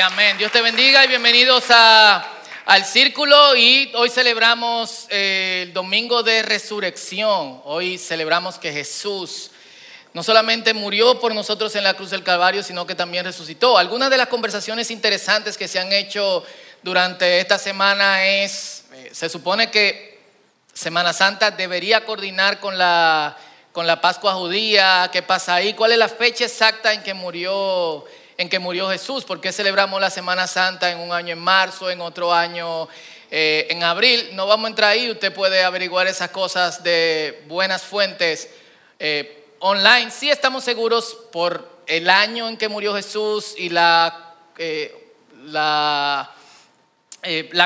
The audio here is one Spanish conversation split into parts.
amén. Dios te bendiga y bienvenidos a, al círculo y hoy celebramos eh, el domingo de resurrección. Hoy celebramos que Jesús no solamente murió por nosotros en la cruz del Calvario, sino que también resucitó. Algunas de las conversaciones interesantes que se han hecho durante esta semana es, eh, se supone que Semana Santa debería coordinar con la, con la Pascua judía, qué pasa ahí, cuál es la fecha exacta en que murió en que murió Jesús. ¿Por qué celebramos la Semana Santa en un año en marzo, en otro año eh, en abril? No vamos a entrar ahí, usted puede averiguar esas cosas de buenas fuentes eh, online. Sí estamos seguros por el año en que murió Jesús y la, eh, la,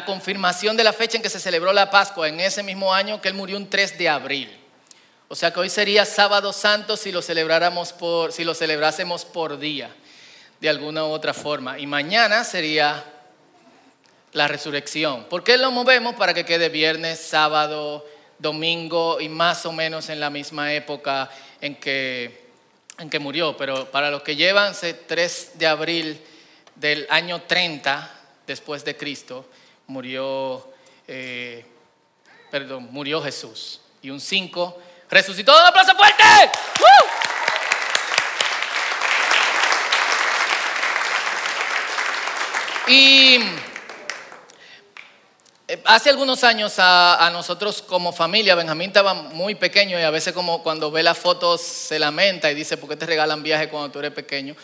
confirmación de la fecha en que se celebró la Pascua en ese mismo año que él murió un 3 de abril. O sea que hoy sería sábado santo si lo, celebráramos por, si lo celebrásemos por día de alguna u otra forma. Y mañana sería la resurrección. ¿Por qué lo movemos? Para que quede viernes, sábado, domingo y más o menos en la misma época en que, en que murió. Pero para los que llevan 3 de abril del año 30 después de Cristo, murió, eh, perdón, murió Jesús. Y un 5 resucitó. ¡Un aplauso fuerte! Y eh, hace algunos años a, nosotros como familia, Benjamín estaba muy pequeño y a veces como cuando ve las fotos se lamenta y dice, ¿por qué te regalan viaje cuando tú eres pequeño?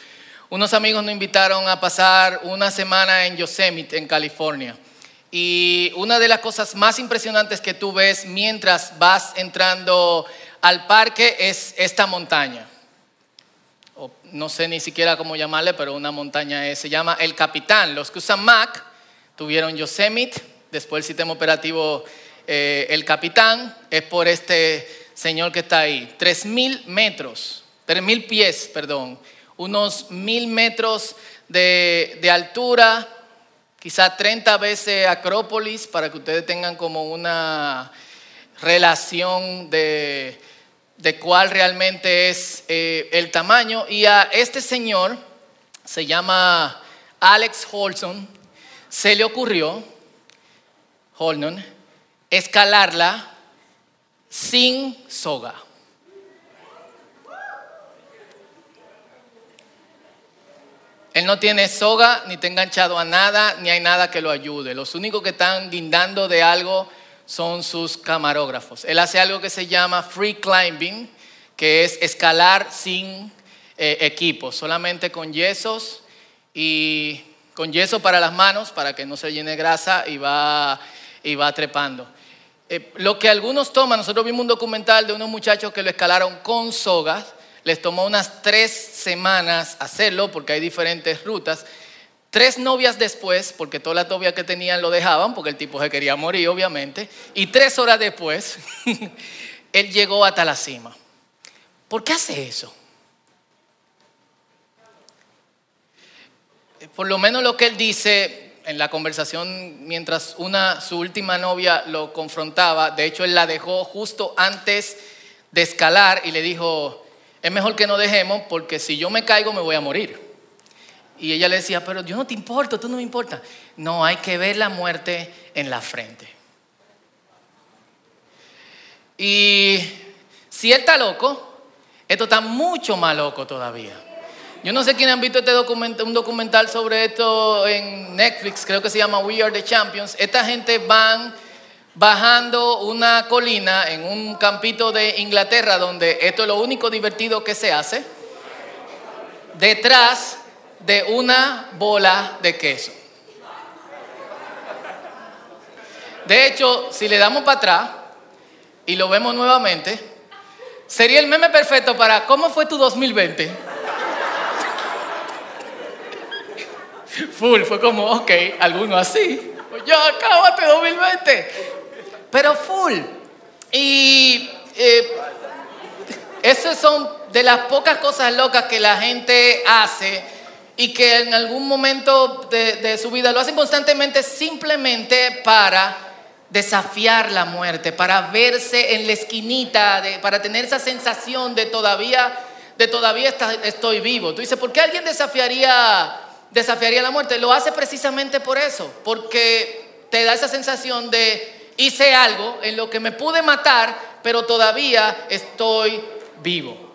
Unos amigos nos invitaron a pasar una semana en Yosemite, en California. Y una de las cosas más impresionantes que tú ves mientras vas entrando al parque es esta montaña no sé ni siquiera cómo llamarle, pero una montaña se llama El Capitán. Los que usan Mac tuvieron Yosemite, después el sistema operativo eh, El Capitán, es por este señor que está ahí. Tres mil metros, tres mil pies, perdón, unos mil metros de, de altura, quizá 30 veces Acrópolis, para que ustedes tengan como una relación de de cuál realmente es eh, el tamaño. Y a este señor, se llama Alex Holson, se le ocurrió, Holnon, escalarla sin soga. Él no tiene soga, ni está enganchado a nada, ni hay nada que lo ayude. Los únicos que están guindando de algo son sus camarógrafos. Él hace algo que se llama free climbing, que es escalar sin eh, equipo, solamente con yesos y con yeso para las manos para que no se llene grasa y va, y va trepando. Eh, lo que algunos toman, nosotros vimos un documental de unos muchachos que lo escalaron con sogas, les tomó unas tres semanas hacerlo porque hay diferentes rutas Tres novias después, porque todas las novias que tenían lo dejaban, porque el tipo se quería morir, obviamente, y tres horas después, él llegó hasta la cima. ¿Por qué hace eso? Por lo menos lo que él dice en la conversación mientras una, su última novia lo confrontaba, de hecho él la dejó justo antes de escalar y le dijo, es mejor que no dejemos porque si yo me caigo me voy a morir. Y ella le decía, pero yo no te importo, tú no me importa. No, hay que ver la muerte en la frente. Y si él está loco, esto está mucho más loco todavía. Yo no sé quién han visto este un documental sobre esto en Netflix, creo que se llama We Are the Champions. Esta gente van bajando una colina en un campito de Inglaterra donde esto es lo único divertido que se hace. Detrás de una bola de queso. De hecho, si le damos para atrás y lo vemos nuevamente, sería el meme perfecto para ¿cómo fue tu 2020? Full, fue como, ok, alguno así. Pues ya, acábate 2020. Pero full. Y eh, esas son de las pocas cosas locas que la gente hace y que en algún momento de, su vida lo hacen constantemente simplemente para desafiar la muerte, para verse en la esquinita, para tener esa sensación de todavía, de todavía estoy vivo. Tú dices, ¿por qué alguien desafiaría, desafiaría la muerte. Lo hace precisamente por eso, porque te da esa sensación de hice algo en lo que me pude matar, pero todavía estoy vivo.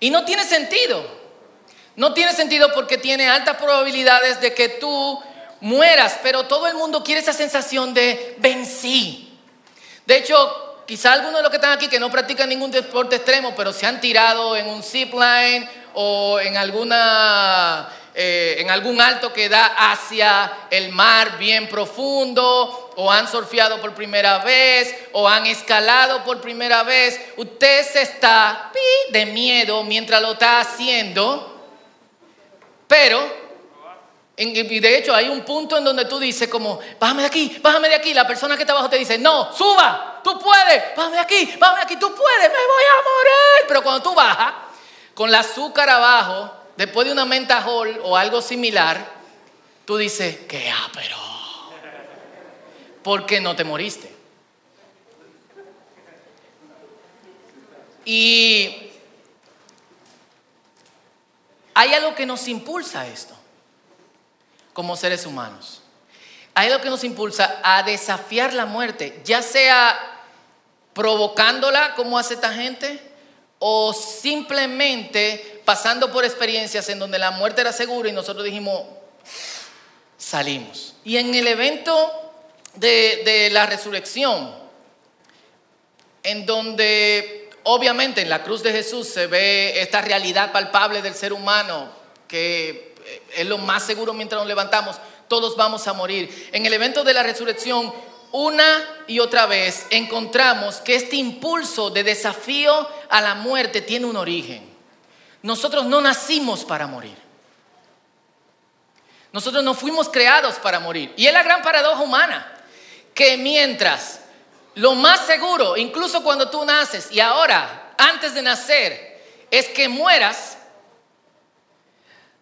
Y no tiene sentido. No tiene sentido porque tiene altas probabilidades de que tú mueras, pero todo el mundo quiere esa sensación de vencí. De hecho, quizá algunos de los que están aquí que no practican ningún deporte extremo, pero se han tirado en un zip line o en alguna eh, en algún alto que da hacia el mar bien profundo, o han surfeado por primera vez, o han escalado por primera vez, usted se está de miedo mientras lo está haciendo, pero y de hecho hay un punto en donde tú dices como, bájame de aquí, bájame de aquí. La persona que está abajo te dice, no, suba, tú puedes, bájame de aquí, bájame de aquí, tú puedes, me voy a morir. Pero cuando tú bajas, con la azúcar abajo, después de una mentajol o algo similar, tú dices, qué pero ¿Por qué no te moriste? Y hay algo que nos impulsa a esto, como seres humanos. Hay algo que nos impulsa a desafiar la muerte, ya sea provocándola como hace esta gente, o simplemente pasando por experiencias en donde la muerte era segura y nosotros dijimos, salimos. Y en el evento de, la resurrección, en donde obviamente en la cruz de Jesús se ve esta realidad palpable del ser humano, que es lo más seguro mientras nos levantamos, todos vamos a morir. En el evento de la resurrección una y otra vez encontramos que este impulso de desafío a la muerte tiene un origen. Nosotros no nacimos para morir. Nosotros no fuimos creados para morir. Y es la gran paradoja humana, que mientras lo más seguro, incluso cuando tú naces y ahora, antes de nacer, es que mueras,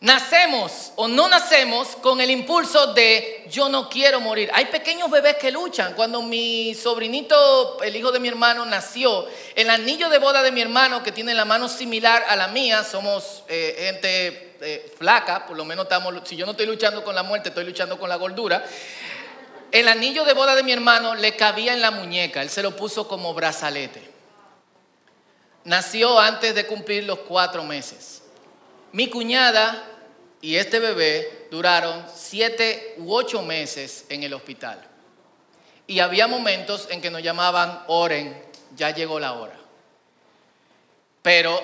Nacemos o no nacemos con el impulso de yo no quiero morir. Hay pequeños bebés que luchan. Cuando mi sobrinito, el hijo de mi hermano, nació, el anillo de boda de mi hermano, que tiene la mano similar a la mía, somos eh, gente eh, flaca, por lo menos estamos, si yo no estoy luchando con la muerte, estoy luchando con la gordura. El anillo de boda de mi hermano le cabía en la muñeca, él se lo puso como brazalete. Nació antes de cumplir los cuatro meses. Mi cuñada y este bebé duraron siete u ocho meses en el hospital. Y había momentos en que nos llamaban, oren, ya llegó la hora. Pero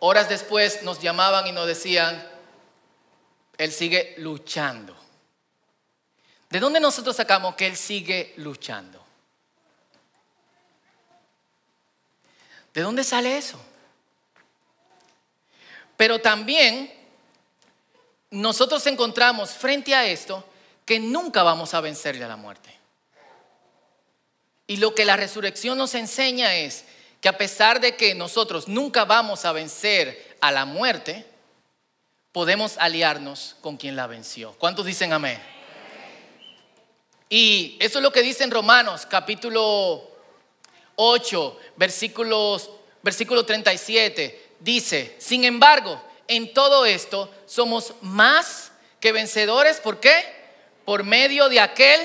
horas después nos llamaban y nos decían, Él sigue luchando. ¿De dónde nosotros sacamos que Él sigue luchando? ¿De dónde sale eso? Pero también nosotros encontramos frente a esto que nunca vamos a vencerle a la muerte. Y lo que la resurrección nos enseña es que a pesar de que nosotros nunca vamos a vencer a la muerte, podemos aliarnos con quien la venció. ¿Cuántos dicen amén? Y eso es lo que dice en Romanos capítulo 8, versículos, versículo 37. Dice, sin embargo, en todo esto somos más que vencedores. ¿Por qué? Por medio de aquel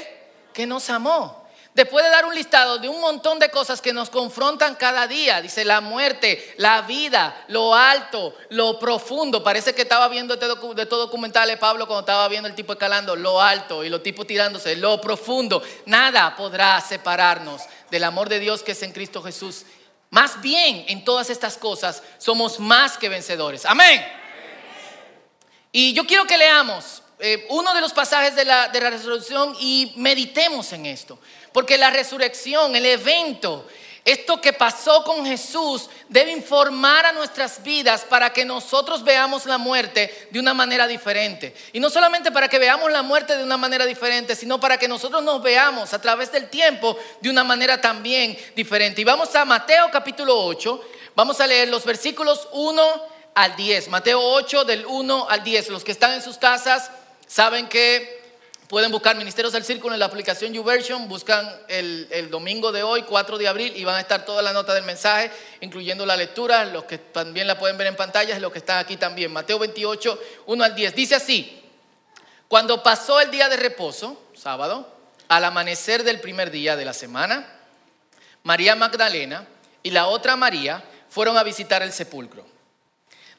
que nos amó. Después de dar un listado de un montón de cosas que nos confrontan cada día, dice la muerte, la vida, lo alto, lo profundo. Parece que estaba viendo este, de todo documental de Pablo cuando estaba viendo el tipo escalando, lo alto y los tipos tirándose, lo profundo. Nada podrá separarnos del amor de Dios que es en Cristo Jesús más bien en todas estas cosas somos más que vencedores. Amén. Y yo quiero que leamos eh, uno de los pasajes de la, de la resurrección y meditemos en esto. Porque la resurrección, el evento, esto que pasó con Jesús debe informar a nuestras vidas para que nosotros veamos la muerte de una manera diferente. Y no solamente para que veamos la muerte de una manera diferente, sino para que nosotros nos veamos a través del tiempo de una manera también diferente. Y vamos a Mateo capítulo 8, vamos a leer los versículos 1 al 10. Mateo 8 del 1 al 10. Los que están en sus casas saben que Pueden buscar Ministerios del Círculo en la aplicación YouVersion, buscan el, domingo de hoy, 4 de abril, y van a estar todas las notas del mensaje, incluyendo la lectura, los que también la pueden ver en pantallas, los que están aquí también. Mateo 28, 1 al 10. Dice así, Cuando pasó el día de reposo, sábado, al amanecer del primer día de la semana, María Magdalena y la otra María fueron a visitar el sepulcro.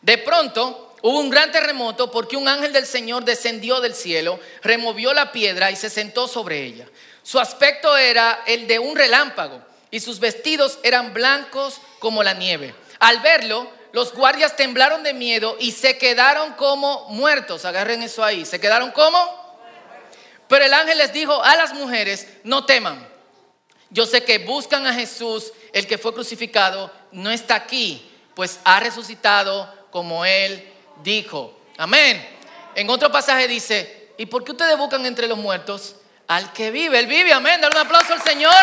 De pronto hubo un gran terremoto porque un ángel del Señor descendió del cielo, removió la piedra y se sentó sobre ella. Su aspecto era el de un relámpago y sus vestidos eran blancos como la nieve. Al verlo, los guardias temblaron de miedo y se quedaron como muertos. Agarren eso ahí. ¿Se quedaron como? Pero el ángel les dijo a las mujeres, no teman. Yo sé que buscan a Jesús, el que fue crucificado, no está aquí, pues ha resucitado como él dijo. Amén. En otro pasaje dice, ¿y por qué ustedes buscan entre los muertos al que vive? Él vive, amén. Dale un aplauso al Señor.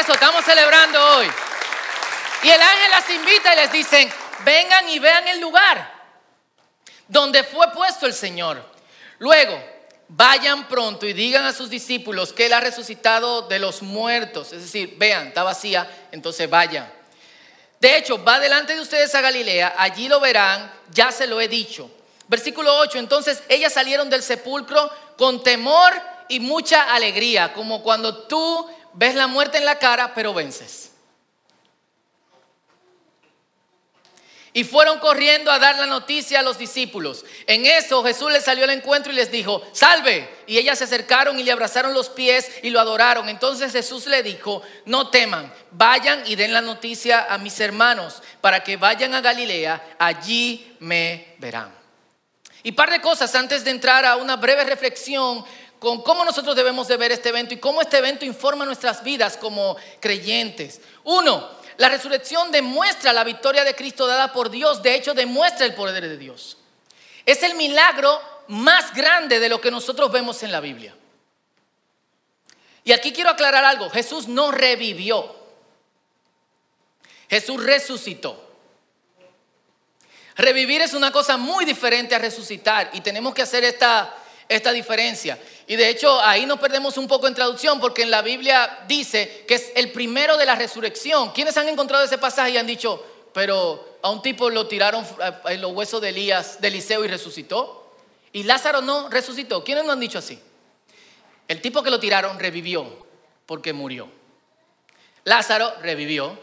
Eso, estamos celebrando hoy. Y el ángel las invita y les dice, vengan y vean el lugar donde fue puesto el Señor. Luego, vayan pronto y digan a sus discípulos que Él ha resucitado de los muertos. Es decir, vean, está vacía, entonces vayan. De hecho, va delante de ustedes a Galilea, allí lo verán, ya se lo he dicho. Versículo 8, entonces ellas salieron del sepulcro con temor y mucha alegría, como cuando tú ves la muerte en la cara, pero vences. Y fueron corriendo a dar la noticia a los discípulos. En eso Jesús les salió al encuentro y les dijo, salve. Y ellas se acercaron y le abrazaron los pies y lo adoraron. Entonces Jesús le dijo, no teman, vayan y den la noticia a mis hermanos para que vayan a Galilea, allí me verán. Y par de cosas antes de entrar a una breve reflexión con cómo nosotros debemos de ver este evento y cómo este evento informa nuestras vidas como creyentes. Uno, la resurrección demuestra la victoria de Cristo dada por Dios, de hecho demuestra el poder de Dios. Es el milagro más grande de lo que nosotros vemos en la Biblia. Y aquí quiero aclarar algo, Jesús no revivió, Jesús resucitó. Revivir es una cosa muy diferente a resucitar y tenemos que hacer esta, esta diferencia. Y de hecho ahí nos perdemos un poco en traducción porque en la Biblia dice que es el primero de la resurrección. ¿Quiénes han encontrado ese pasaje y han dicho, pero a un tipo lo tiraron en los huesos de Elías, de Eliseo y resucitó? Y Lázaro no resucitó. ¿Quiénes no han dicho así? El tipo que lo tiraron revivió porque murió. Lázaro revivió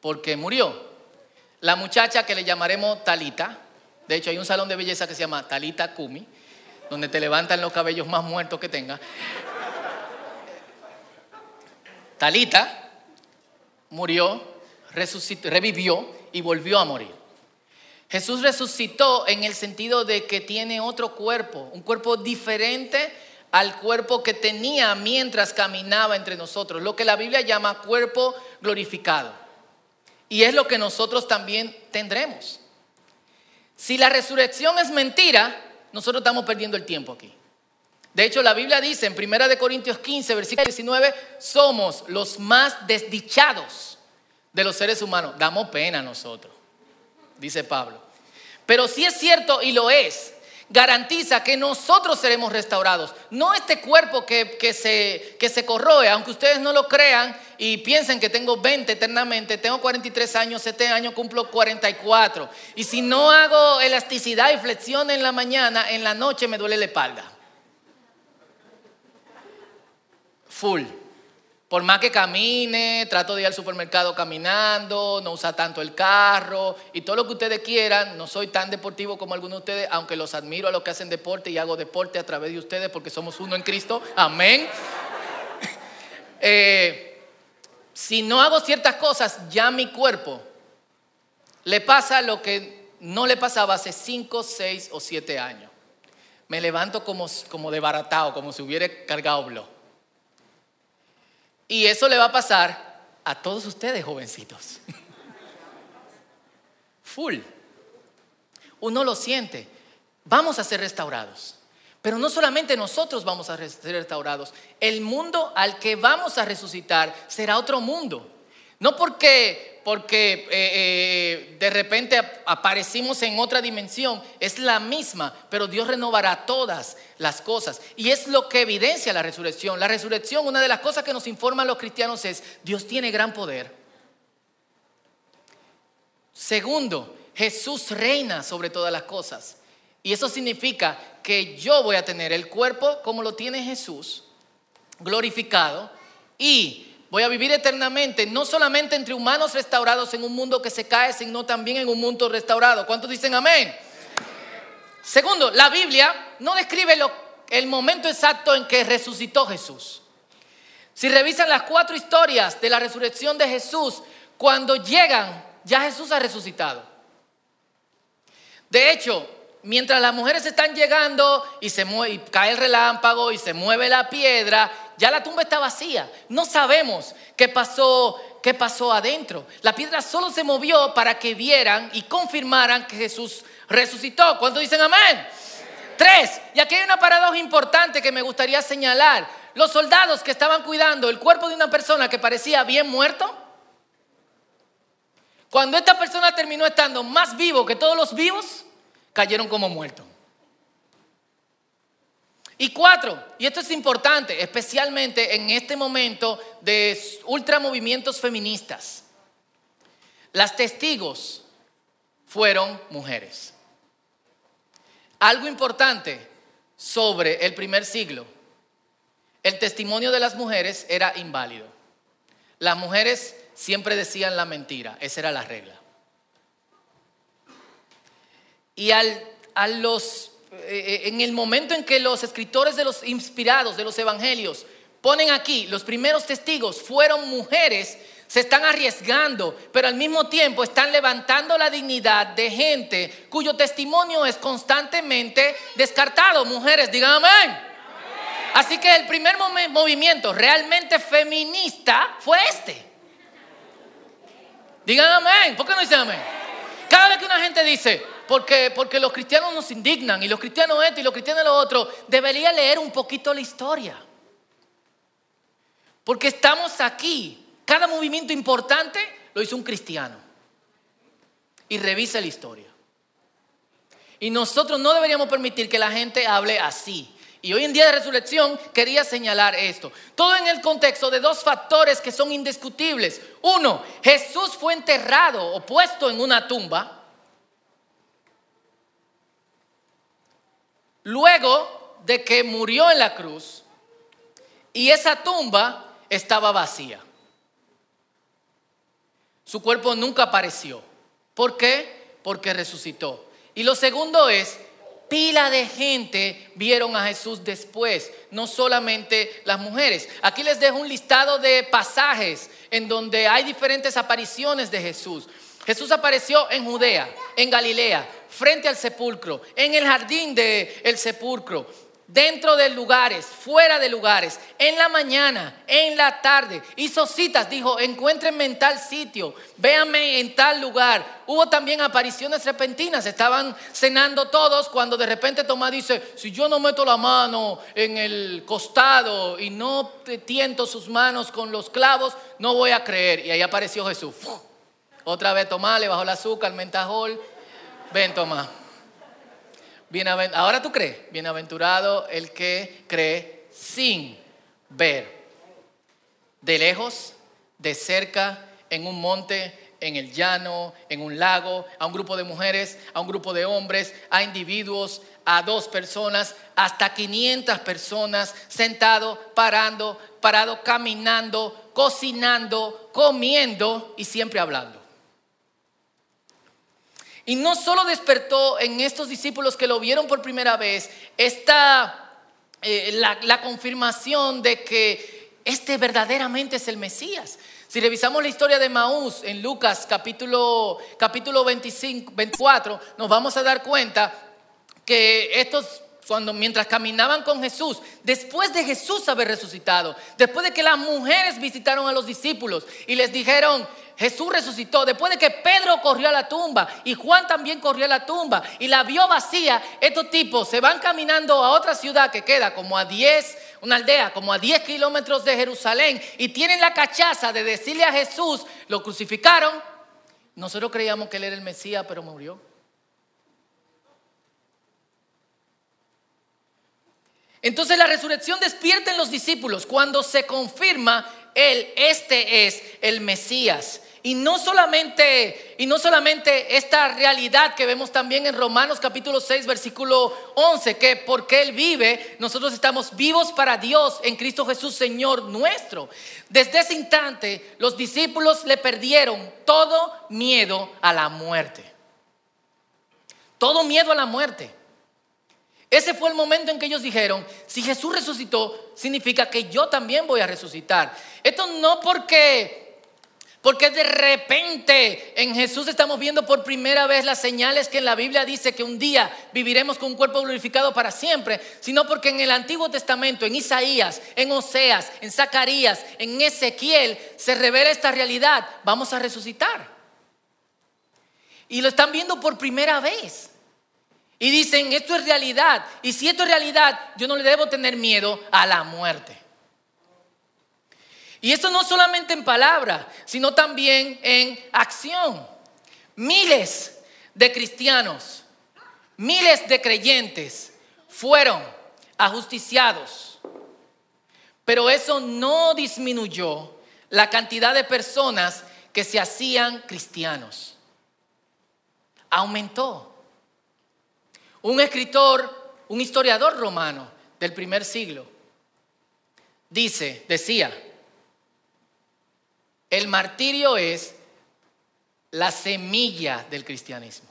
porque murió. La muchacha que le llamaremos Talita, de hecho hay un salón de belleza que se llama Talita Kumi, donde te levantan los cabellos más muertos que tenga. Talita murió, resucitó, revivió y volvió a morir. Jesús resucitó en el sentido de que tiene otro cuerpo, un cuerpo diferente al cuerpo que tenía mientras caminaba entre nosotros, lo que la Biblia llama cuerpo glorificado. Y es lo que nosotros también tendremos. Si la resurrección es mentira, nosotros estamos perdiendo el tiempo aquí. De hecho, la Biblia dice en 1 Corintios 15, versículo 19, somos los más desdichados de los seres humanos. Damos pena a nosotros, dice Pablo. Pero si es cierto y lo es, garantiza que nosotros seremos restaurados. No este cuerpo que, se, que se corroe, aunque ustedes no lo crean y piensen que tengo 20 eternamente, tengo 43 años, este año cumplo 44. Y si no hago elasticidad y flexión en la mañana, en la noche me duele la espalda. Full. Por más que camine, trato de ir al supermercado caminando, no usa tanto el carro y todo lo que ustedes quieran. No soy tan deportivo como algunos de ustedes, aunque los admiro a los que hacen deporte y hago deporte a través de ustedes porque somos uno en Cristo. Amén. Eh, si no hago ciertas cosas, ya mi cuerpo le pasa lo que no le pasaba hace 5, 6 o 7 años. Me levanto como, como baratao, como si hubiera cargado blog. Y eso le va a pasar a todos ustedes, jovencitos. Full. Uno lo siente. Vamos a ser restaurados. Pero no solamente nosotros vamos a ser restaurados. El mundo al que vamos a resucitar será otro mundo. No porque porque eh, eh, de repente aparecimos en otra dimensión, es la misma, pero Dios renovará todas las cosas. Y es lo que evidencia la resurrección. La resurrección, una de las cosas que nos informan los cristianos es, Dios tiene gran poder. Segundo, Jesús reina sobre todas las cosas. Y eso significa que yo voy a tener el cuerpo como lo tiene Jesús, glorificado, y voy a vivir eternamente, no solamente entre humanos restaurados en un mundo que se cae, sino también en un mundo restaurado. ¿Cuántos dicen amén? Segundo, la Biblia no describe el momento exacto en que resucitó Jesús. Si revisan las cuatro historias de la resurrección de Jesús, cuando llegan, ya Jesús ha resucitado. De hecho, mientras las mujeres están llegando y, se cae el relámpago y se mueve la piedra, ya la tumba está vacía. No sabemos qué pasó, qué pasó adentro. La piedra solo se movió para que vieran y confirmaran que Jesús resucitó. ¿Cuántos dicen amén? Tres, y aquí hay una paradoja importante que me gustaría señalar. Los soldados que estaban cuidando el cuerpo de una persona que parecía bien muerto, cuando esta persona terminó estando más vivo que todos los vivos, cayeron como muertos. Y cuatro, y esto es importante, especialmente en este momento de ultramovimientos feministas, las testigos fueron mujeres. Algo importante sobre el primer siglo, el testimonio de las mujeres era inválido. Las mujeres siempre decían la mentira, esa era la regla. Y al, los eh, eh, en el momento en que los escritores de los inspirados de los evangelios ponen aquí, los primeros testigos fueron mujeres, se están arriesgando, pero al mismo tiempo están levantando la dignidad de gente cuyo testimonio es constantemente descartado. Mujeres, digan amén. Así que el primer movimiento realmente feminista fue este. Digan amén. ¿Por qué no dicen amén? Cada vez que una gente dice, porque, porque los cristianos nos indignan y los cristianos esto y los cristianos lo otro, debería leer un poquito la historia. Porque estamos aquí. Cada movimiento importante lo hizo un cristiano. Y revisa la historia. Y nosotros no deberíamos permitir que la gente hable así. Y hoy en día de resurrección quería señalar esto. Todo en el contexto de dos factores que son indiscutibles. Uno, Jesús fue enterrado o puesto en una tumba. luego de que murió en la cruz y esa tumba estaba vacía. Su cuerpo nunca apareció. ¿Por qué? Porque resucitó. Y lo segundo es, pila de gente vieron a Jesús después, no solamente las mujeres. Aquí les dejo un listado de pasajes en donde hay diferentes apariciones de Jesús. Jesús apareció en Judea, en Galilea, frente al sepulcro, en el jardín del sepulcro, dentro de lugares, fuera de lugares, en la mañana, en la tarde. Hizo citas, dijo, encuéntrenme en tal sitio, véanme en tal lugar. Hubo también apariciones repentinas, estaban cenando todos cuando de repente Tomás dice, si yo no meto la mano en el costado y no tiento sus manos con los clavos, no voy a creer. Y ahí apareció Jesús. Otra vez Tomás le bajó el azúcar, el mentajol. Ven, Tomás. Ahora tú crees. Bienaventurado el que cree sin ver. De lejos, de cerca, en un monte, en el llano, en un lago, a un grupo de mujeres, a un grupo de hombres, a individuos, a dos personas, hasta 500 personas, sentado, parando, parado, caminando, cocinando, comiendo y siempre hablando. Y no solo despertó en estos discípulos que lo vieron por primera vez esta, eh, la, confirmación de que este verdaderamente es el Mesías. Si revisamos la historia de Maús en Lucas capítulo, capítulo 25, 24, nos vamos a dar cuenta que estos cuando mientras caminaban con Jesús, después de Jesús haber resucitado, después de que las mujeres visitaron a los discípulos y les dijeron, Jesús resucitó, después de que Pedro corrió a la tumba y Juan también corrió a la tumba y la vio vacía, estos tipos se van caminando a otra ciudad que queda como a 10, una aldea como a 10 kilómetros de Jerusalén y tienen la cachaza de decirle a Jesús, lo crucificaron. Nosotros creíamos que él era el Mesías, pero murió. Entonces la resurrección despierta en los discípulos cuando se confirma él, este es el Mesías. Y no solamente, y no solamente esta realidad que vemos también en Romanos capítulo 6, versículo 11, que porque Él vive, nosotros estamos vivos para Dios en Cristo Jesús, Señor nuestro. Desde ese instante, los discípulos le perdieron todo miedo a la muerte. Todo miedo a la muerte. Ese fue el momento en que ellos dijeron, si Jesús resucitó, significa que yo también voy a resucitar. Esto no porque porque de repente en Jesús estamos viendo por primera vez las señales que en la Biblia dice que un día viviremos con un cuerpo glorificado para siempre, sino porque en el Antiguo Testamento, en Isaías, en Oseas, en Zacarías, en Ezequiel, se revela esta realidad. Vamos a resucitar. Y lo están viendo por primera vez. Y dicen, esto es realidad. Y si esto es realidad, yo no le debo tener miedo a la muerte. Y esto no solamente en palabra, sino también en acción. Miles de cristianos, miles de creyentes fueron ajusticiados. Pero eso no disminuyó la cantidad de personas que se hacían cristianos. Aumentó. Un escritor, un historiador romano del primer siglo, dice, decía, el martirio es la semilla del cristianismo.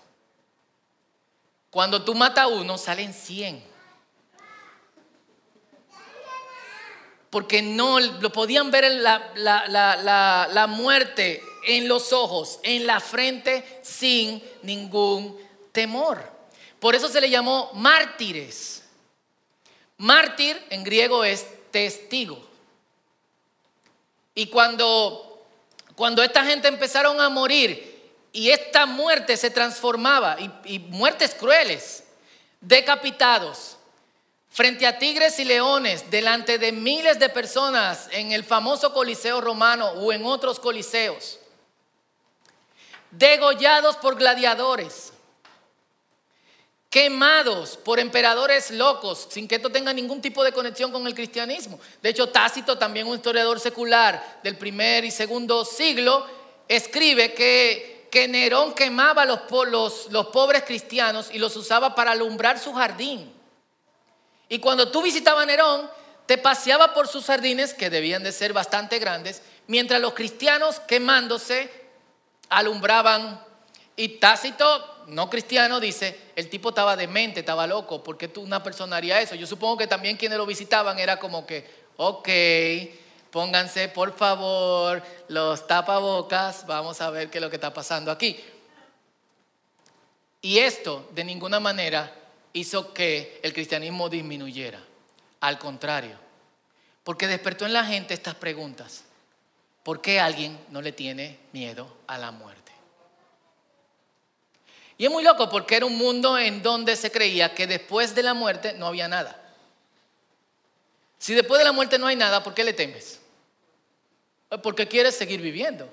Cuando tú matas a uno, salen 100. Porque no lo podían ver en la, la muerte en los ojos, en la frente, sin ningún temor. Por eso se le llamó mártires. Mártir en griego es testigo. Y cuando cuando esta gente empezaron a morir y esta muerte se transformaba, y, muertes crueles, decapitados, frente a tigres y leones, delante de miles de personas en el famoso Coliseo romano o en otros coliseos, degollados por gladiadores, quemados por emperadores locos, sin que esto tenga ningún tipo de conexión con el cristianismo. De hecho, Tácito, también un historiador secular del primer y segundo siglo, escribe que, que Nerón quemaba los, los, los pobres cristianos y los usaba para alumbrar su jardín. Y cuando tú visitabas Nerón, te paseaba por sus jardines, que debían de ser bastante grandes, mientras los cristianos quemándose alumbraban. Y Tácito no cristiano dice, el tipo estaba demente, estaba loco, ¿por qué tú, una persona haría eso? Yo supongo que también quienes lo visitaban era como que, ok, pónganse por favor los tapabocas, vamos a ver qué es lo que está pasando aquí. Y esto de ninguna manera hizo que el cristianismo disminuyera, al contrario, porque despertó en la gente estas preguntas. ¿Por qué alguien no le tiene miedo a la muerte? Y es muy loco porque era un mundo en donde se creía que después de la muerte no había nada. Si después de la muerte no hay nada, ¿por qué le temes? Porque quieres seguir viviendo.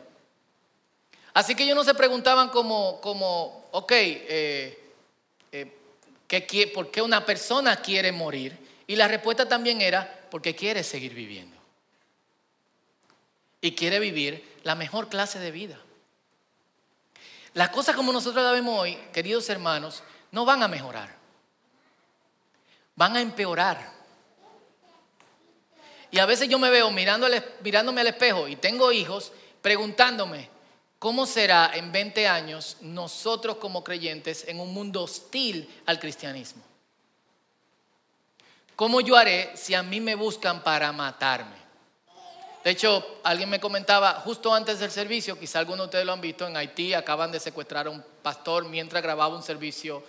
Así que ellos no se preguntaban como, como ok, eh, eh, ¿por qué una persona quiere morir? Y la respuesta también era porque quiere seguir viviendo. Y quiere vivir la mejor clase de vida. Las cosas como nosotros las vemos hoy, queridos hermanos, no van a mejorar. Van a empeorar. Y a veces yo me veo mirándome al espejo y tengo hijos preguntándome, ¿cómo será en 20 años nosotros como creyentes en un mundo hostil al cristianismo? ¿Cómo yo haré si a mí me buscan para matarme? De hecho, alguien me comentaba justo antes del servicio, quizá algunos de ustedes lo han visto, en Haití acaban de secuestrar a un pastor mientras grababa un servicio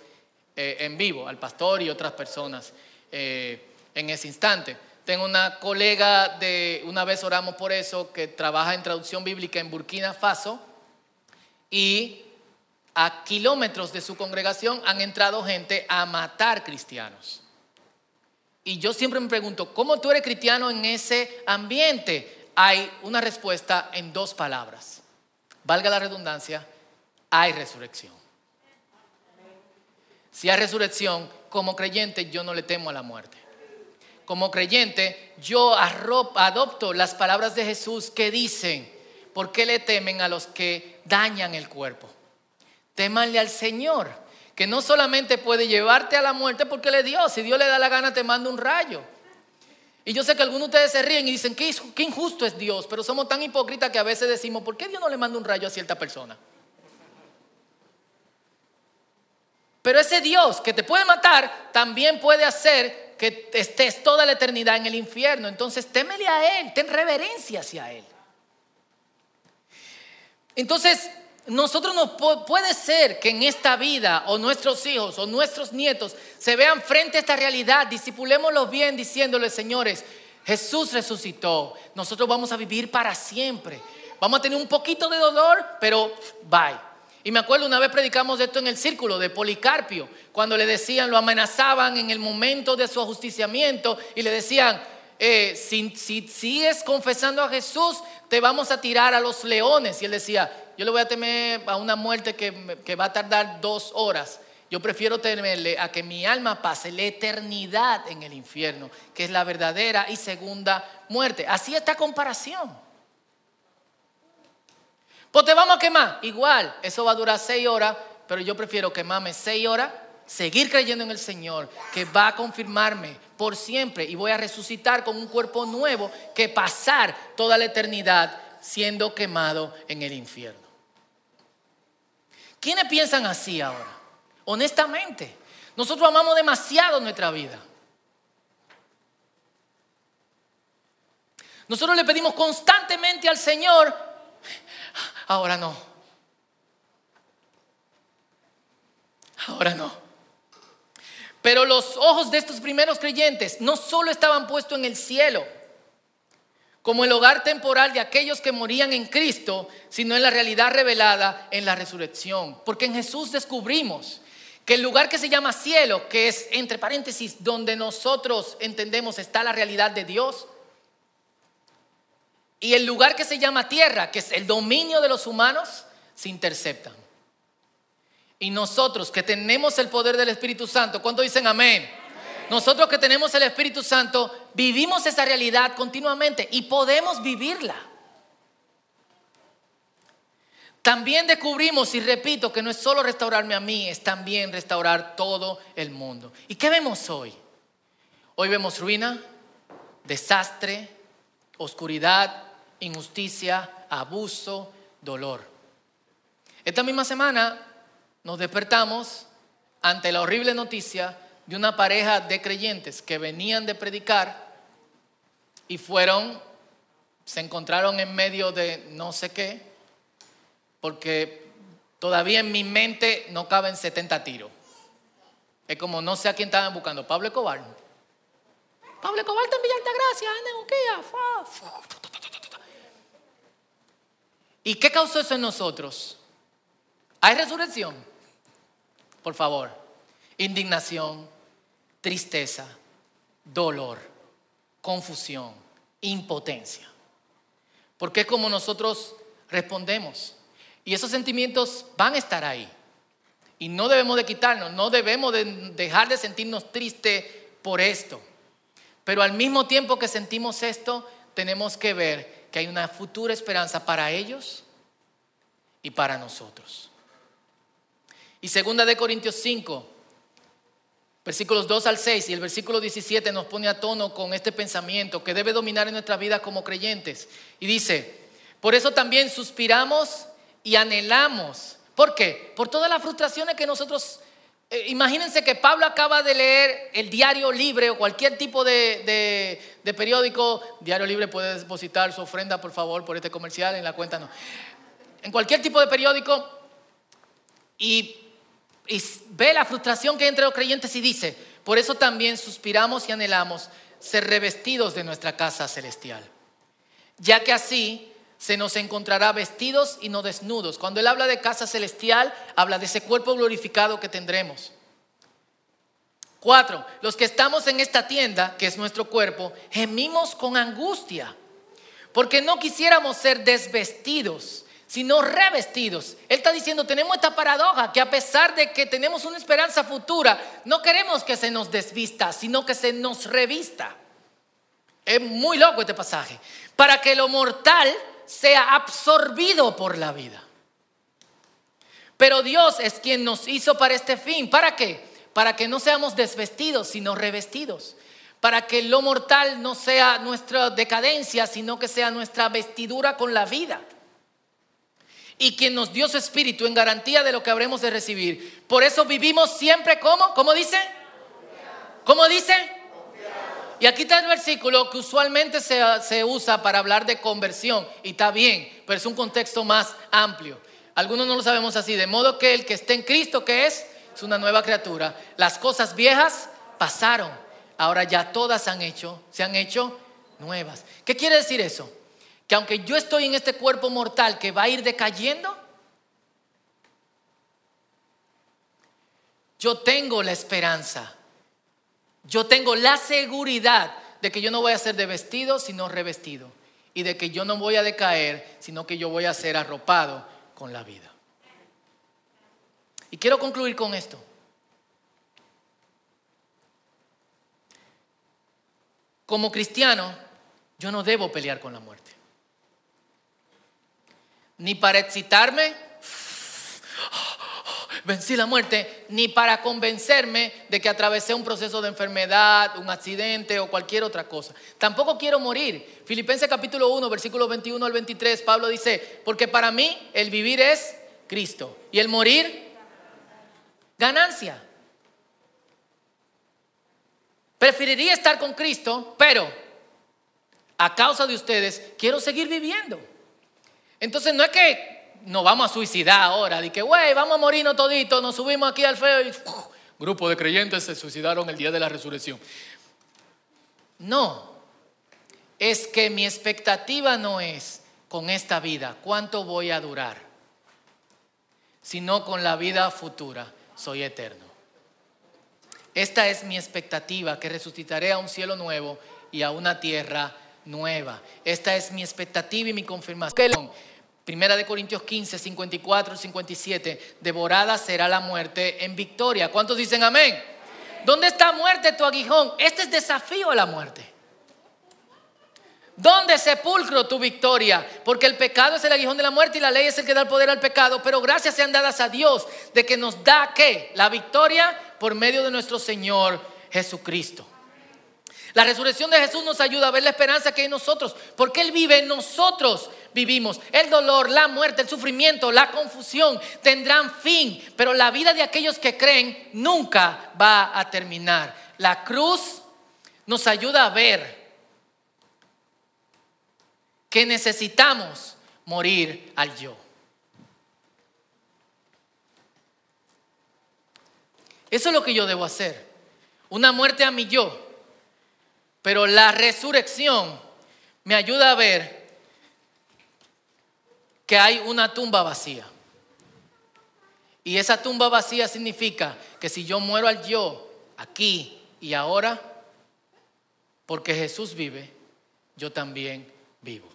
eh, en vivo, al pastor y otras personas eh, en ese instante. Tengo una colega de, una vez oramos por eso, que trabaja en traducción bíblica en Burkina Faso y a kilómetros de su congregación han entrado gente a matar cristianos. Y yo siempre me pregunto, ¿cómo tú eres cristiano en ese ambiente? Hay una respuesta en dos palabras. Valga la redundancia, hay resurrección. Si hay resurrección, como creyente yo no le temo a la muerte. Como creyente yo adopto las palabras de Jesús que dicen, ¿por qué le temen a los que dañan el cuerpo? Témanle al Señor, que no solamente puede llevarte a la muerte porque le dio, si Dios le da la gana te manda un rayo. Y yo sé que algunos de ustedes se ríen y dicen, qué, injusto es Dios, pero somos tan hipócritas que a veces decimos, ¿por qué Dios no le manda un rayo a cierta persona? Pero ese Dios que te puede matar también puede hacer que estés toda la eternidad en el infierno. Entonces, témele a Él, ten reverencia hacia Él. Entonces, nosotros no puede ser que en esta vida o nuestros hijos o nuestros nietos se vean frente a esta realidad, disipulémoslo bien diciéndole, señores, Jesús resucitó, nosotros vamos a vivir para siempre. Vamos a tener un poquito de dolor, pero bye. Y me acuerdo una vez predicamos esto en el círculo de Policarpio, cuando le decían, lo amenazaban en el momento de su ajusticiamiento y le decían, eh, si, sigues confesando a Jesús, te vamos a tirar a los leones. Y él decía, yo le voy a temer a una muerte que, que va a tardar dos horas. Yo prefiero temerle a que mi alma pase la eternidad en el infierno, que es la verdadera y segunda muerte. Así esta comparación. Pues te vamos a quemar. Igual, eso va a durar seis horas, pero yo prefiero quemarme seis horas, seguir creyendo en el Señor, que va a confirmarme por siempre y voy a resucitar con un cuerpo nuevo que pasar toda la eternidad siendo quemado en el infierno. ¿Quiénes piensan así ahora? Honestamente, nosotros amamos demasiado nuestra vida. Nosotros le pedimos constantemente al Señor ahora no. Ahora no. Pero los ojos de estos primeros creyentes no solo estaban puestos en el cielo, como el hogar temporal de aquellos que morían en Cristo, sino en la realidad revelada en la resurrección. Porque en Jesús descubrimos que el lugar que se llama cielo, que es entre paréntesis donde nosotros entendemos está la realidad de Dios, y el lugar que se llama tierra, que es el dominio de los humanos, se interceptan. Y nosotros que tenemos el poder del Espíritu Santo, ¿cuánto dicen amén? Nosotros que tenemos el Espíritu Santo, vivimos esa realidad continuamente y podemos vivirla. También descubrimos, y repito, que no es solo restaurarme a mí, es también restaurar todo el mundo. ¿Y qué vemos hoy? Hoy vemos ruina, desastre, oscuridad, injusticia, abuso, dolor. Esta misma semana nos despertamos ante la horrible noticia de una pareja de creyentes que venían de predicar y fueron, se encontraron en medio de no sé qué, porque todavía en mi mente no caben 70 tiros. Es como no sé a quién estaban buscando, Pablo Escobar. Pablo Escobar en Villa Altagracia, en ¿Y qué causó eso en nosotros? ¿Hay resurrección? Por favor. Indignación, tristeza, dolor, confusión, impotencia. Porque es como nosotros respondemos. Y esos sentimientos van a estar ahí. Y no debemos de quitarnos, no debemos de dejar de sentirnos tristes por esto. Pero al mismo tiempo que sentimos esto, tenemos que ver que hay una futura esperanza para ellos y para nosotros. Y segunda de Corintios 5, versículos 2 al 6 y el versículo 17 nos pone a tono con este pensamiento que debe dominar en nuestra vida como creyentes. Y dice, por eso también suspiramos y anhelamos. ¿Por qué? Por todas las frustraciones que nosotros eh, imagínense que Pablo acaba de leer el Diario Libre o cualquier tipo de, periódico. Diario Libre puede depositar su ofrenda, por favor, por este comercial en la cuenta. No. En cualquier tipo de periódico y, y ve la frustración que hay entre los creyentes y dice, por eso también suspiramos y anhelamos ser revestidos de nuestra casa celestial. Ya que así se nos encontrará vestidos y no desnudos. Cuando él habla de casa celestial, habla de ese cuerpo glorificado que tendremos. Cuatro, los que estamos en esta tienda, que es nuestro cuerpo, gemimos con angustia, porque no quisiéramos ser desvestidos, sino revestidos. Él está diciendo, tenemos esta paradoja, que a pesar de que tenemos una esperanza futura, no queremos que se nos desvista, sino que se nos revista. Es muy loco este pasaje. Para que lo mortal sea absorbido por la vida. Pero Dios es quien nos hizo para este fin. ¿Para qué? Para que no seamos desvestidos, sino revestidos. Para que lo mortal no sea nuestra decadencia, sino que sea nuestra vestidura con la vida. Y quien nos dio su espíritu en garantía de lo que habremos de recibir. Por eso vivimos siempre como, ¿cómo dice? ¿Cómo dice? Y aquí está el versículo que usualmente se, se, usa para hablar de conversión, y está bien, pero es un contexto más amplio. Algunos no lo sabemos así, de modo que el que esté en Cristo, que es? Es una nueva criatura. Las cosas viejas pasaron, ahora ya todas han hecho, se han hecho nuevas. ¿Qué quiere decir eso? Que aunque yo estoy en este cuerpo mortal que va a ir decayendo, yo tengo la esperanza, yo tengo la seguridad de que yo no voy a ser de vestido, sino revestido. Y de que yo no voy a decaer, sino que yo voy a ser arropado con la vida. Y quiero concluir con esto. Como cristiano, yo no debo pelear con la muerte. Ni para excitarme, vencí la muerte, ni para convencerme de que atravesé un proceso de enfermedad, un accidente o cualquier otra cosa. Tampoco quiero morir. Filipenses capítulo 1, versículo 21 al 23, Pablo dice, porque para mí el vivir es Cristo y el morir, ganancia. Preferiría estar con Cristo, pero a causa de ustedes quiero seguir viviendo. Entonces no es que nos vamos a suicidar ahora, de que, güey, vamos a morirnos toditos, nos subimos aquí al feo y grupo de creyentes se suicidaron el día de la resurrección. No, es que mi expectativa no es con esta vida, cuánto voy a durar, sino con la vida futura, soy eterno. Esta es mi expectativa, que resucitaré a un cielo nuevo y a una tierra nueva. Esta es mi expectativa y mi confirmación. Primera de Corintios 15, 54, 57. Devorada será la muerte en victoria. ¿Cuántos dicen amén? ¿Dónde está muerte tu aguijón? Este es desafío a la muerte. ¿Dónde sepulcro tu victoria? Porque el pecado es el aguijón de la muerte y la ley es el que da el poder al pecado. Pero gracias sean dadas a Dios de que nos da qué? La victoria por medio de nuestro Señor Jesucristo. La resurrección de Jesús nos ayuda a ver la esperanza que hay en nosotros, porque Él vive en nosotros vivimos. El dolor, la muerte, el sufrimiento, la confusión tendrán fin, pero la vida de aquellos que creen nunca va a terminar. La cruz nos ayuda a ver que necesitamos morir al yo. Eso es lo que yo debo hacer. Una muerte a mi yo. Pero la resurrección me ayuda a ver que hay una tumba vacía. Y esa tumba vacía significa que si yo muero al yo, aquí y ahora, porque Jesús vive, yo también vivo.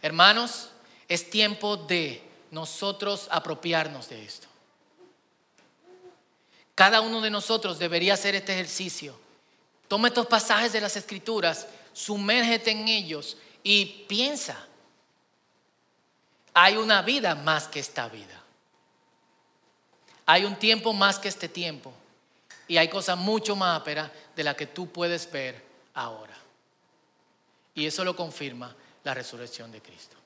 Hermanos, es tiempo de nosotros apropiarnos de esto. Cada uno de nosotros debería hacer este ejercicio. Toma estos pasajes de las escrituras, sumérgete en ellos y piensa, hay una vida más que esta vida. Hay un tiempo más que este tiempo. Y hay cosas mucho más ásperas de las que tú puedes ver ahora. Y eso lo confirma la resurrección de Cristo.